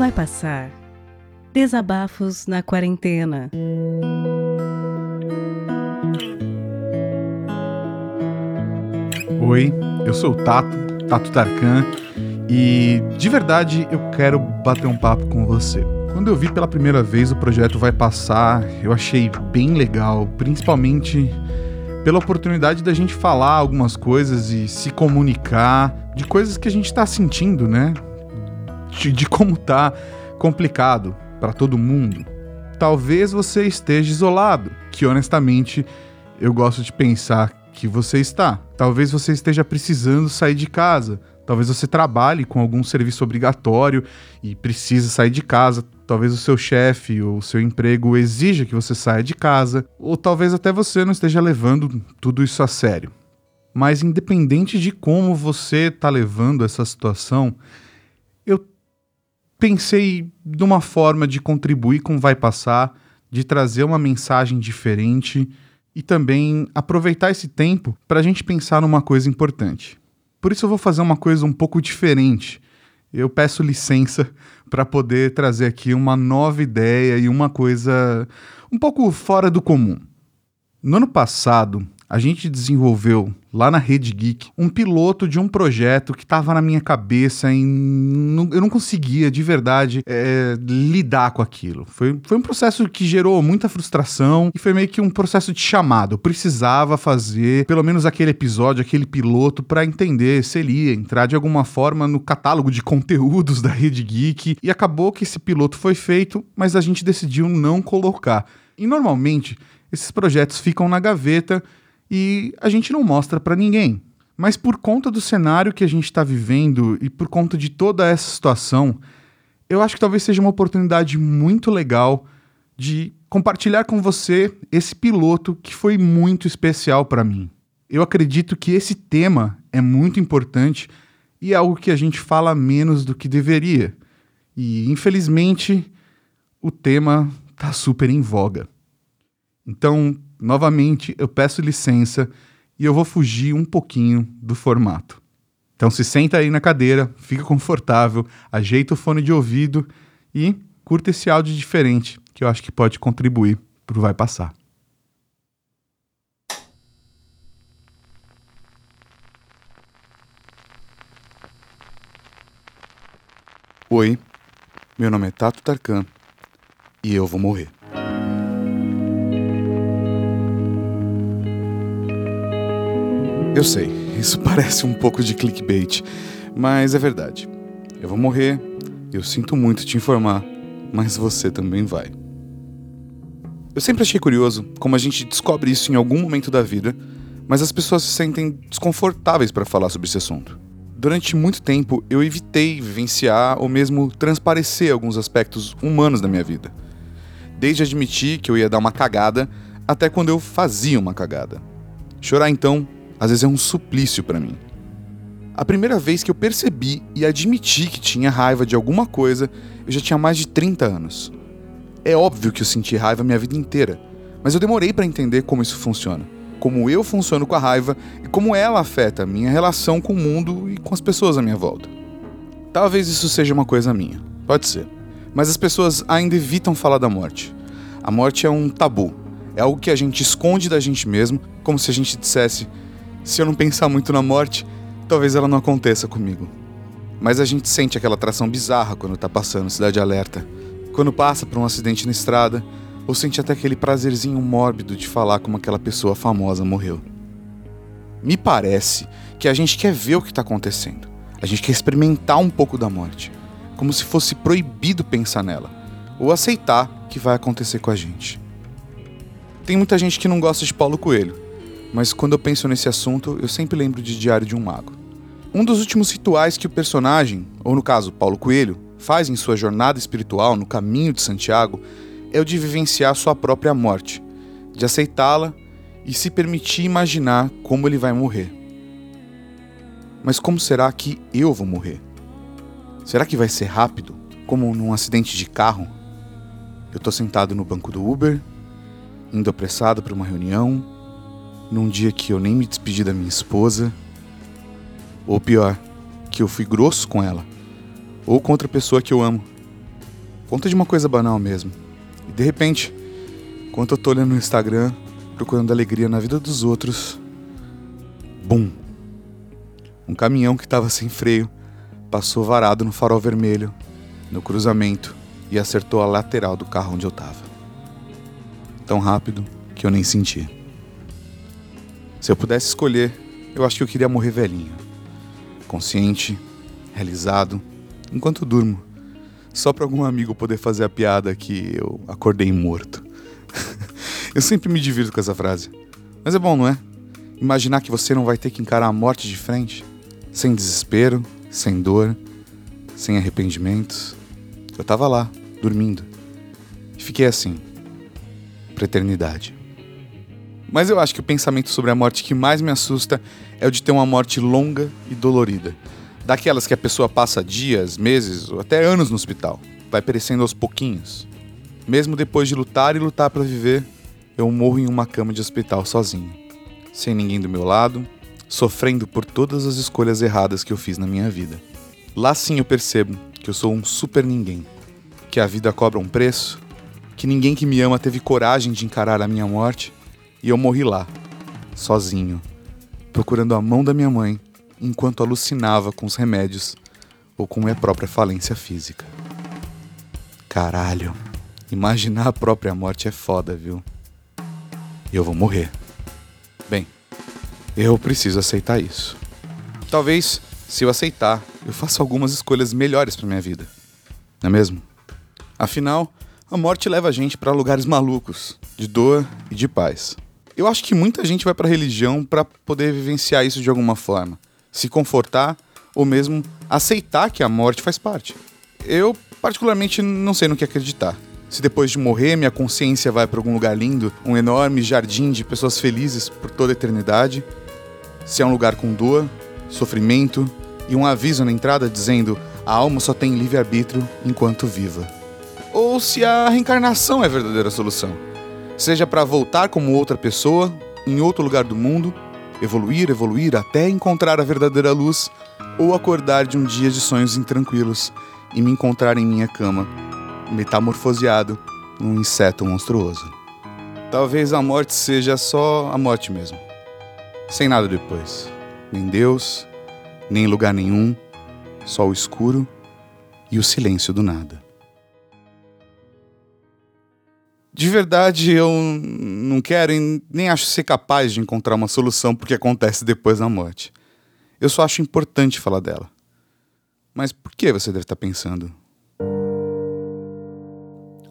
Vai passar. Desabafos na quarentena. Oi, eu sou o Tato, Tato Tarkan, e de verdade eu quero bater um papo com você. Quando eu vi pela primeira vez o projeto Vai Passar, eu achei bem legal, principalmente pela oportunidade da gente falar algumas coisas e se comunicar de coisas que a gente está sentindo, né? De, como tá complicado para todo mundo. Talvez você esteja isolado, que honestamente eu gosto de pensar que você está. Talvez você esteja precisando sair de casa. Talvez você trabalhe com algum serviço obrigatório e precise sair de casa. Talvez o seu chefe ou o seu emprego exija que você saia de casa. Ou talvez até você não esteja levando tudo isso a sério. Mas independente de como você está levando essa situação, eu pensei numa forma de contribuir com Vai Passar, de trazer uma mensagem diferente e também aproveitar esse tempo para a gente pensar numa coisa importante. Por isso eu vou fazer uma coisa um pouco diferente. Eu peço licença para poder trazer aqui uma nova ideia e uma coisa um pouco fora do comum. No ano passado, a gente desenvolveu lá na Rede Geek um piloto de um projeto que estava na minha cabeça e eu não conseguia de verdade é, lidar com aquilo. Foi, foi um processo que gerou muita frustração e foi meio que um processo de chamado. Eu precisava fazer pelo menos aquele episódio, aquele piloto, para entender se ele ia entrar de alguma forma no catálogo de conteúdos da Rede Geek. E acabou que esse piloto foi feito, mas a gente decidiu não colocar. E normalmente esses projetos ficam na gaveta e a gente não mostra para ninguém. Mas por conta do cenário que a gente está vivendo e por conta de toda essa situação, eu acho que talvez seja uma oportunidade muito legal de compartilhar com você esse piloto que foi muito especial para mim. Eu acredito que esse tema é muito importante e é algo que a gente fala menos do que deveria. E infelizmente o tema tá super em voga. Então, novamente, eu peço licença e eu vou fugir um pouquinho do formato. Então se senta aí na cadeira, fica confortável, ajeita o fone de ouvido e curta esse áudio diferente que eu acho que pode contribuir para o Vai Passar. Oi, meu nome é Tato Tarkan e eu vou morrer. Eu sei, isso parece um pouco de clickbait, mas é verdade. Eu vou morrer, eu sinto muito te informar, mas você também vai. Eu sempre achei curioso como a gente descobre isso em algum momento da vida, mas as pessoas se sentem desconfortáveis para falar sobre esse assunto. Durante muito tempo eu evitei vivenciar ou mesmo transparecer alguns aspectos humanos da minha vida. Desde admitir que eu ia dar uma cagada até quando eu fazia uma cagada. Chorar então às vezes é um suplício para mim. A primeira vez que eu percebi e admiti que tinha raiva de alguma coisa, eu já tinha mais de 30 anos. É óbvio que eu senti raiva minha vida inteira, mas eu demorei para entender como isso funciona, como eu funciono com a raiva e como ela afeta a minha relação com o mundo e com as pessoas à minha volta. Talvez isso seja uma coisa minha, pode ser. Mas as pessoas ainda evitam falar da morte. A morte é um tabu, é algo que a gente esconde da gente mesmo, como se a gente dissesse: se eu não pensar muito na morte, talvez ela não aconteça comigo. Mas a gente sente aquela atração bizarra quando tá passando Cidade Alerta. Quando passa por um acidente na estrada, ou sente até aquele prazerzinho mórbido de falar como aquela pessoa famosa morreu. Me parece que a gente quer ver o que está acontecendo. A gente quer experimentar um pouco da morte, como se fosse proibido pensar nela, ou aceitar que vai acontecer com a gente. Tem muita gente que não gosta de Paulo Coelho, mas quando eu penso nesse assunto, eu sempre lembro de Diário de um Mago. Um dos últimos rituais que o personagem, ou no caso Paulo Coelho, faz em sua jornada espiritual no caminho de Santiago é o de vivenciar sua própria morte, de aceitá-la e se permitir imaginar como ele vai morrer. Mas como será que eu vou morrer? Será que vai ser rápido, como num acidente de carro? Eu tô sentado no banco do Uber, indo apressado para uma reunião, num dia que eu nem me despedi da minha esposa, ou pior, que eu fui grosso com ela, ou com outra pessoa que eu amo. Conta de uma coisa banal mesmo. E de repente, enquanto eu tô olhando no Instagram, procurando alegria na vida dos outros, bum! Um caminhão que tava sem freio passou varado no farol vermelho, no cruzamento, e acertou a lateral do carro onde eu tava. Tão rápido que eu nem senti. Se eu pudesse escolher, eu acho que eu queria morrer velhinho. Consciente, realizado, enquanto durmo. Só para algum amigo poder fazer a piada que eu acordei morto. eu sempre me divirto com essa frase. Mas é bom, não é? Imaginar que você não vai ter que encarar a morte de frente, sem desespero, sem dor, sem arrependimentos. Eu tava lá, dormindo. E fiquei assim, pra eternidade. Mas eu acho que o pensamento sobre a morte que mais me assusta é o de ter uma morte longa e dolorida. Daquelas que a pessoa passa dias, meses ou até anos no hospital. Vai perecendo aos pouquinhos. Mesmo depois de lutar e lutar para viver, eu morro em uma cama de hospital sozinho. Sem ninguém do meu lado, sofrendo por todas as escolhas erradas que eu fiz na minha vida. Lá sim eu percebo que eu sou um super ninguém. Que a vida cobra um preço, que ninguém que me ama teve coragem de encarar a minha morte e eu morri lá, sozinho, procurando a mão da minha mãe enquanto alucinava com os remédios ou com minha própria falência física. Caralho, imaginar a própria morte é foda, viu? Eu vou morrer. Bem, eu preciso aceitar isso. Talvez, se eu aceitar, eu faça algumas escolhas melhores para minha vida. Não é mesmo? Afinal, a morte leva a gente para lugares malucos, de dor e de paz. Eu acho que muita gente vai para a religião para poder vivenciar isso de alguma forma, se confortar ou mesmo aceitar que a morte faz parte. Eu, particularmente, não sei no que acreditar. Se depois de morrer minha consciência vai para algum lugar lindo, um enorme jardim de pessoas felizes por toda a eternidade, se é um lugar com dor, sofrimento e um aviso na entrada dizendo a alma só tem livre-arbítrio enquanto viva. Ou se a reencarnação é a verdadeira solução seja para voltar como outra pessoa, em outro lugar do mundo, evoluir, evoluir até encontrar a verdadeira luz, ou acordar de um dia de sonhos intranquilos e me encontrar em minha cama, metamorfoseado num inseto monstruoso. Talvez a morte seja só a morte mesmo, sem nada depois, nem Deus, nem lugar nenhum, só o escuro e o silêncio do nada. De verdade, eu não quero e nem acho ser capaz de encontrar uma solução porque acontece depois da morte. Eu só acho importante falar dela. Mas por que você deve estar pensando?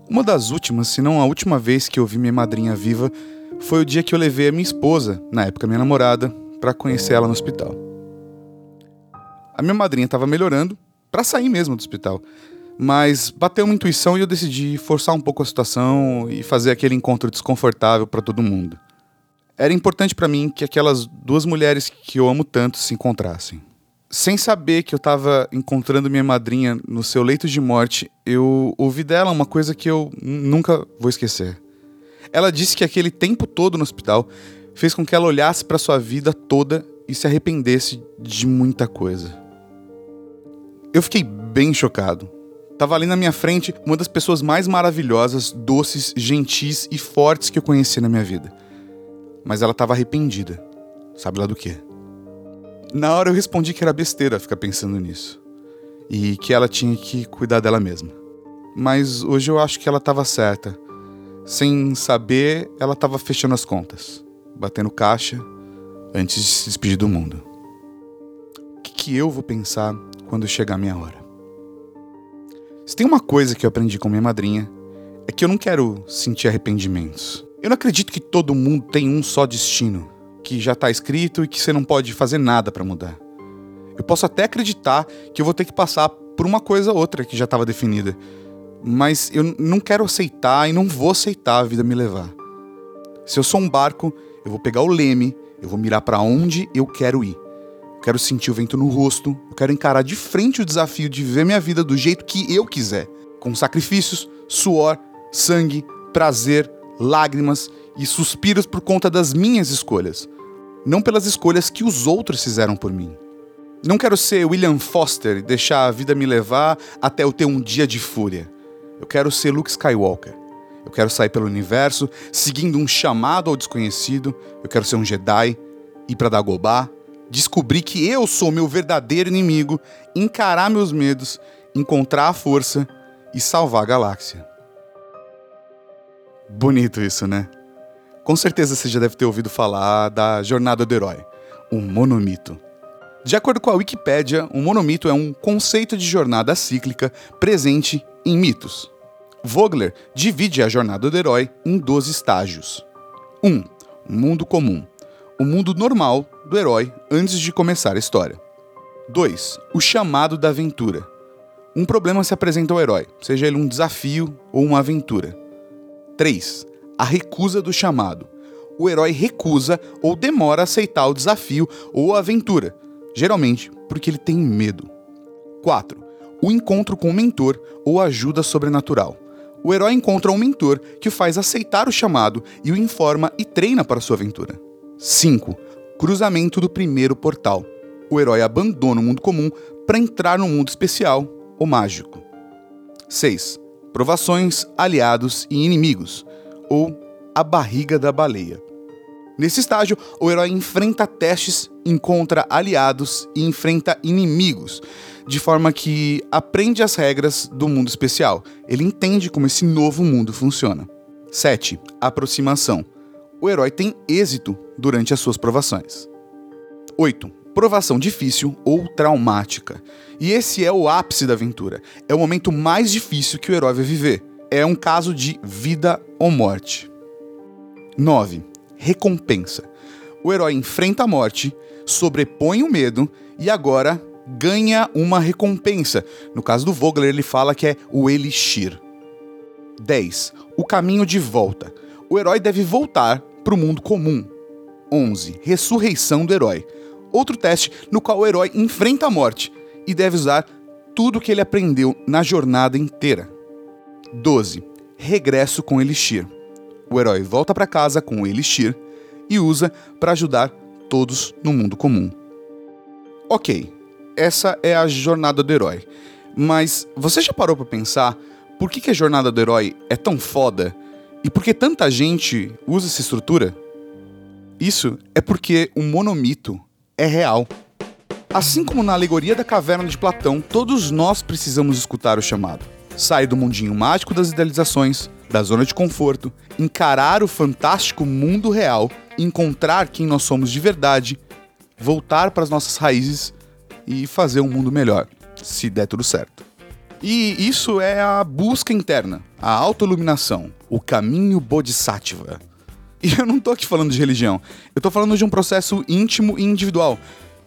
Uma das últimas, se não a última vez que eu vi minha madrinha viva, foi o dia que eu levei a minha esposa, na época minha namorada, para conhecer ela no hospital. A minha madrinha estava melhorando, para sair mesmo do hospital. Mas bateu uma intuição e eu decidi forçar um pouco a situação e fazer aquele encontro desconfortável para todo mundo. Era importante para mim que aquelas duas mulheres que eu amo tanto se encontrassem. Sem saber que eu estava encontrando minha madrinha no seu leito de morte, eu ouvi dela uma coisa que eu nunca vou esquecer. Ela disse que aquele tempo todo no hospital fez com que ela olhasse para sua vida toda e se arrependesse de muita coisa. Eu fiquei bem chocado. Tava ali na minha frente uma das pessoas mais maravilhosas, doces, gentis e fortes que eu conheci na minha vida. Mas ela tava arrependida. Sabe lá do quê? Na hora eu respondi que era besteira ficar pensando nisso. E que ela tinha que cuidar dela mesma. Mas hoje eu acho que ela tava certa. Sem saber, ela tava fechando as contas, batendo caixa antes de se despedir do mundo. O que, que eu vou pensar quando chegar a minha hora? Se tem uma coisa que eu aprendi com minha madrinha, é que eu não quero sentir arrependimentos. Eu não acredito que todo mundo tem um só destino, que já está escrito e que você não pode fazer nada para mudar. Eu posso até acreditar que eu vou ter que passar por uma coisa ou outra que já estava definida, mas eu não quero aceitar e não vou aceitar a vida me levar. Se eu sou um barco, eu vou pegar o leme, eu vou mirar para onde eu quero ir. Eu quero sentir o vento no rosto, eu quero encarar de frente o desafio de viver minha vida do jeito que eu quiser, com sacrifícios, suor, sangue, prazer, lágrimas e suspiros por conta das minhas escolhas, não pelas escolhas que os outros fizeram por mim. Não quero ser William Foster e deixar a vida me levar até eu ter um dia de fúria. Eu quero ser Luke Skywalker. Eu quero sair pelo universo, seguindo um chamado ao desconhecido. Eu quero ser um Jedi, ir para Dagobah, descobrir que eu sou meu verdadeiro inimigo, encarar meus medos, encontrar a força e salvar a galáxia. Bonito isso, né? Com certeza você já deve ter ouvido falar da Jornada do Herói, o monomito. De acordo com a Wikipédia, o monomito é um conceito de jornada cíclica presente em mitos. Vogler divide a jornada do herói em 12 estágios. 1. Um, mundo comum. O mundo normal do herói antes de começar a história. 2. O chamado da aventura. Um problema se apresenta ao herói, seja ele um desafio ou uma aventura. 3. A recusa do chamado. O herói recusa ou demora a aceitar o desafio ou a aventura, geralmente porque ele tem medo. 4. O encontro com o mentor ou ajuda sobrenatural. O herói encontra um mentor que o faz aceitar o chamado e o informa e treina para sua aventura. 5. Cruzamento do primeiro portal. O herói abandona o mundo comum para entrar no mundo especial ou mágico. 6 provações, aliados e inimigos, ou a barriga da baleia. Nesse estágio, o herói enfrenta testes, encontra aliados e enfrenta inimigos, de forma que aprende as regras do mundo especial. Ele entende como esse novo mundo funciona. 7. Aproximação. O herói tem êxito durante as suas provações. 8 provação difícil ou traumática. E esse é o ápice da aventura. É o momento mais difícil que o herói vai viver. É um caso de vida ou morte. 9. Recompensa. O herói enfrenta a morte, sobrepõe o medo e agora ganha uma recompensa. No caso do Vogler, ele fala que é o Elixir. 10. O caminho de volta. O herói deve voltar para o mundo comum. 11. Ressurreição do herói outro teste no qual o herói enfrenta a morte e deve usar tudo o que ele aprendeu na jornada inteira. 12. Regresso com Elixir. O herói volta para casa com o Elixir e usa para ajudar todos no mundo comum. Ok, essa é a jornada do herói. Mas você já parou para pensar por que, que a jornada do herói é tão foda e por que tanta gente usa essa estrutura? Isso é porque o monomito é real. Assim como na alegoria da caverna de Platão, todos nós precisamos escutar o chamado. Sair do mundinho mágico das idealizações, da zona de conforto, encarar o fantástico mundo real, encontrar quem nós somos de verdade, voltar para as nossas raízes e fazer um mundo melhor, se der tudo certo. E isso é a busca interna, a autoiluminação, o caminho bodhisattva. E eu não tô aqui falando de religião. Eu tô falando de um processo íntimo e individual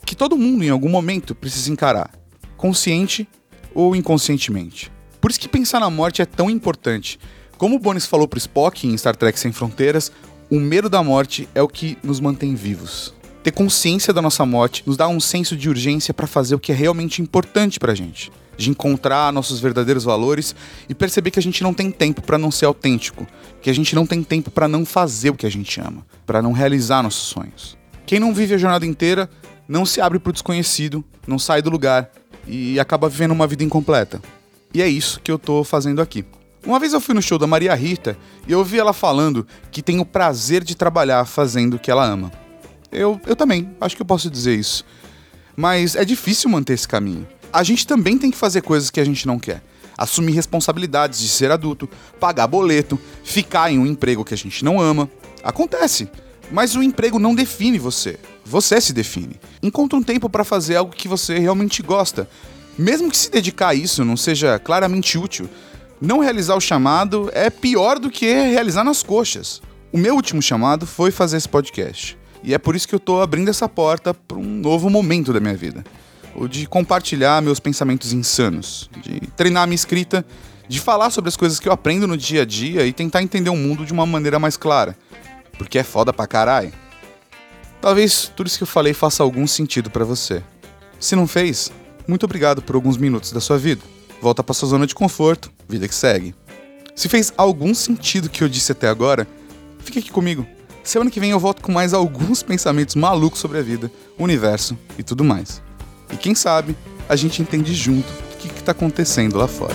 que todo mundo em algum momento precisa encarar, consciente ou inconscientemente. Por isso que pensar na morte é tão importante. Como o Bones falou pro Spock em Star Trek Sem Fronteiras, o medo da morte é o que nos mantém vivos. Ter consciência da nossa morte nos dá um senso de urgência para fazer o que é realmente importante pra gente de encontrar nossos verdadeiros valores e perceber que a gente não tem tempo para não ser autêntico, que a gente não tem tempo para não fazer o que a gente ama, para não realizar nossos sonhos. Quem não vive a jornada inteira não se abre para o desconhecido, não sai do lugar e acaba vivendo uma vida incompleta. E é isso que eu tô fazendo aqui. Uma vez eu fui no show da Maria Rita e eu ouvi ela falando que tem o prazer de trabalhar fazendo o que ela ama. Eu, eu também, acho que eu posso dizer isso. Mas é difícil manter esse caminho a gente também tem que fazer coisas que a gente não quer. Assumir responsabilidades de ser adulto, pagar boleto, ficar em um emprego que a gente não ama. Acontece. Mas o emprego não define você. Você se define. Encontre um tempo para fazer algo que você realmente gosta. Mesmo que se dedicar a isso não seja claramente útil, não realizar o chamado é pior do que realizar nas coxas. O meu último chamado foi fazer esse podcast. E é por isso que eu tô abrindo essa porta para um novo momento da minha vida ou de compartilhar meus pensamentos insanos, de treinar minha escrita, de falar sobre as coisas que eu aprendo no dia a dia e tentar entender o mundo de uma maneira mais clara. Porque é foda pra caralho. Talvez tudo isso que eu falei faça algum sentido para você. Se não fez, muito obrigado por alguns minutos da sua vida. Volta pra sua zona de conforto, vida que segue. Se fez algum sentido que eu disse até agora, fique aqui comigo. Semana que vem eu volto com mais alguns pensamentos malucos sobre a vida, o universo e tudo mais. E quem sabe a gente entende junto o que está acontecendo lá fora.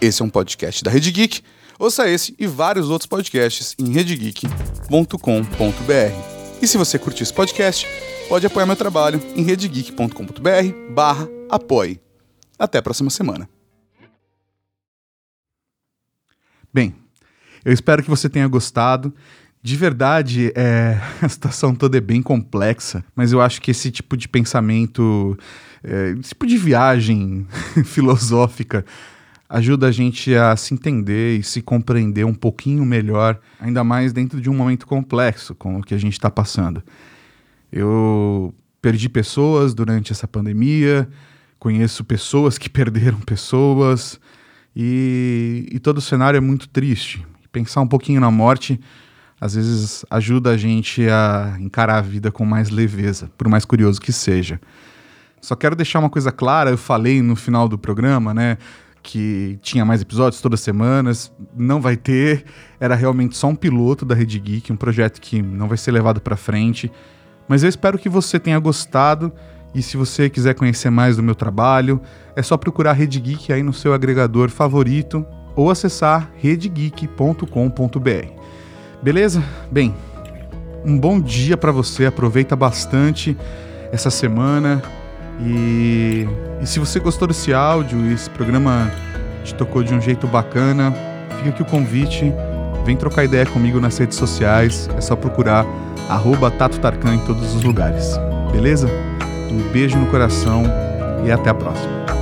Esse é um podcast da Rede Geek. Ouça esse e vários outros podcasts em redegeek.com.br. E se você curtiu esse podcast, pode apoiar meu trabalho em redegeek.com.br barra apoie. Até a próxima semana. Bem, eu espero que você tenha gostado. De verdade, é, a situação toda é bem complexa, mas eu acho que esse tipo de pensamento, é, esse tipo de viagem filosófica, ajuda a gente a se entender e se compreender um pouquinho melhor, ainda mais dentro de um momento complexo como o que a gente está passando. Eu perdi pessoas durante essa pandemia, conheço pessoas que perderam pessoas, e, e todo o cenário é muito triste. Pensar um pouquinho na morte às vezes ajuda a gente a encarar a vida com mais leveza, por mais curioso que seja. Só quero deixar uma coisa clara, eu falei no final do programa, né, que tinha mais episódios todas as semanas, não vai ter, era realmente só um piloto da Rede Geek, um projeto que não vai ser levado para frente, mas eu espero que você tenha gostado e se você quiser conhecer mais do meu trabalho, é só procurar Rede Geek aí no seu agregador favorito ou acessar redegeek.com.br. Beleza? Bem, um bom dia para você, aproveita bastante essa semana e, e se você gostou desse áudio esse programa te tocou de um jeito bacana, fica aqui o convite, vem trocar ideia comigo nas redes sociais, é só procurar arroba Tato Tarkan em todos os lugares, beleza? Um beijo no coração e até a próxima.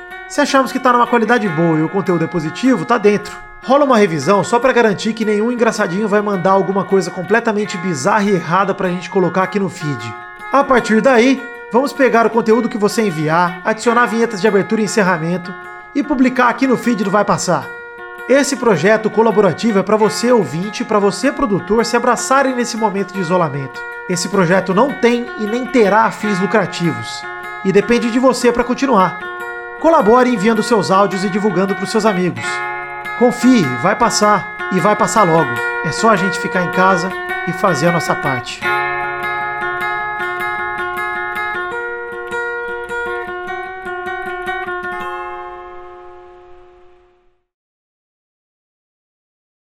Se acharmos que está numa qualidade boa e o conteúdo é positivo, tá dentro. Rola uma revisão só para garantir que nenhum engraçadinho vai mandar alguma coisa completamente bizarra e errada pra gente colocar aqui no feed. A partir daí, vamos pegar o conteúdo que você enviar, adicionar vinhetas de abertura e encerramento e publicar aqui no feed do Vai Passar. Esse projeto colaborativo é para você ouvinte para você produtor se abraçarem nesse momento de isolamento. Esse projeto não tem e nem terá fins lucrativos e depende de você para continuar. Colabore enviando seus áudios e divulgando para os seus amigos. Confie, vai passar e vai passar logo. É só a gente ficar em casa e fazer a nossa parte.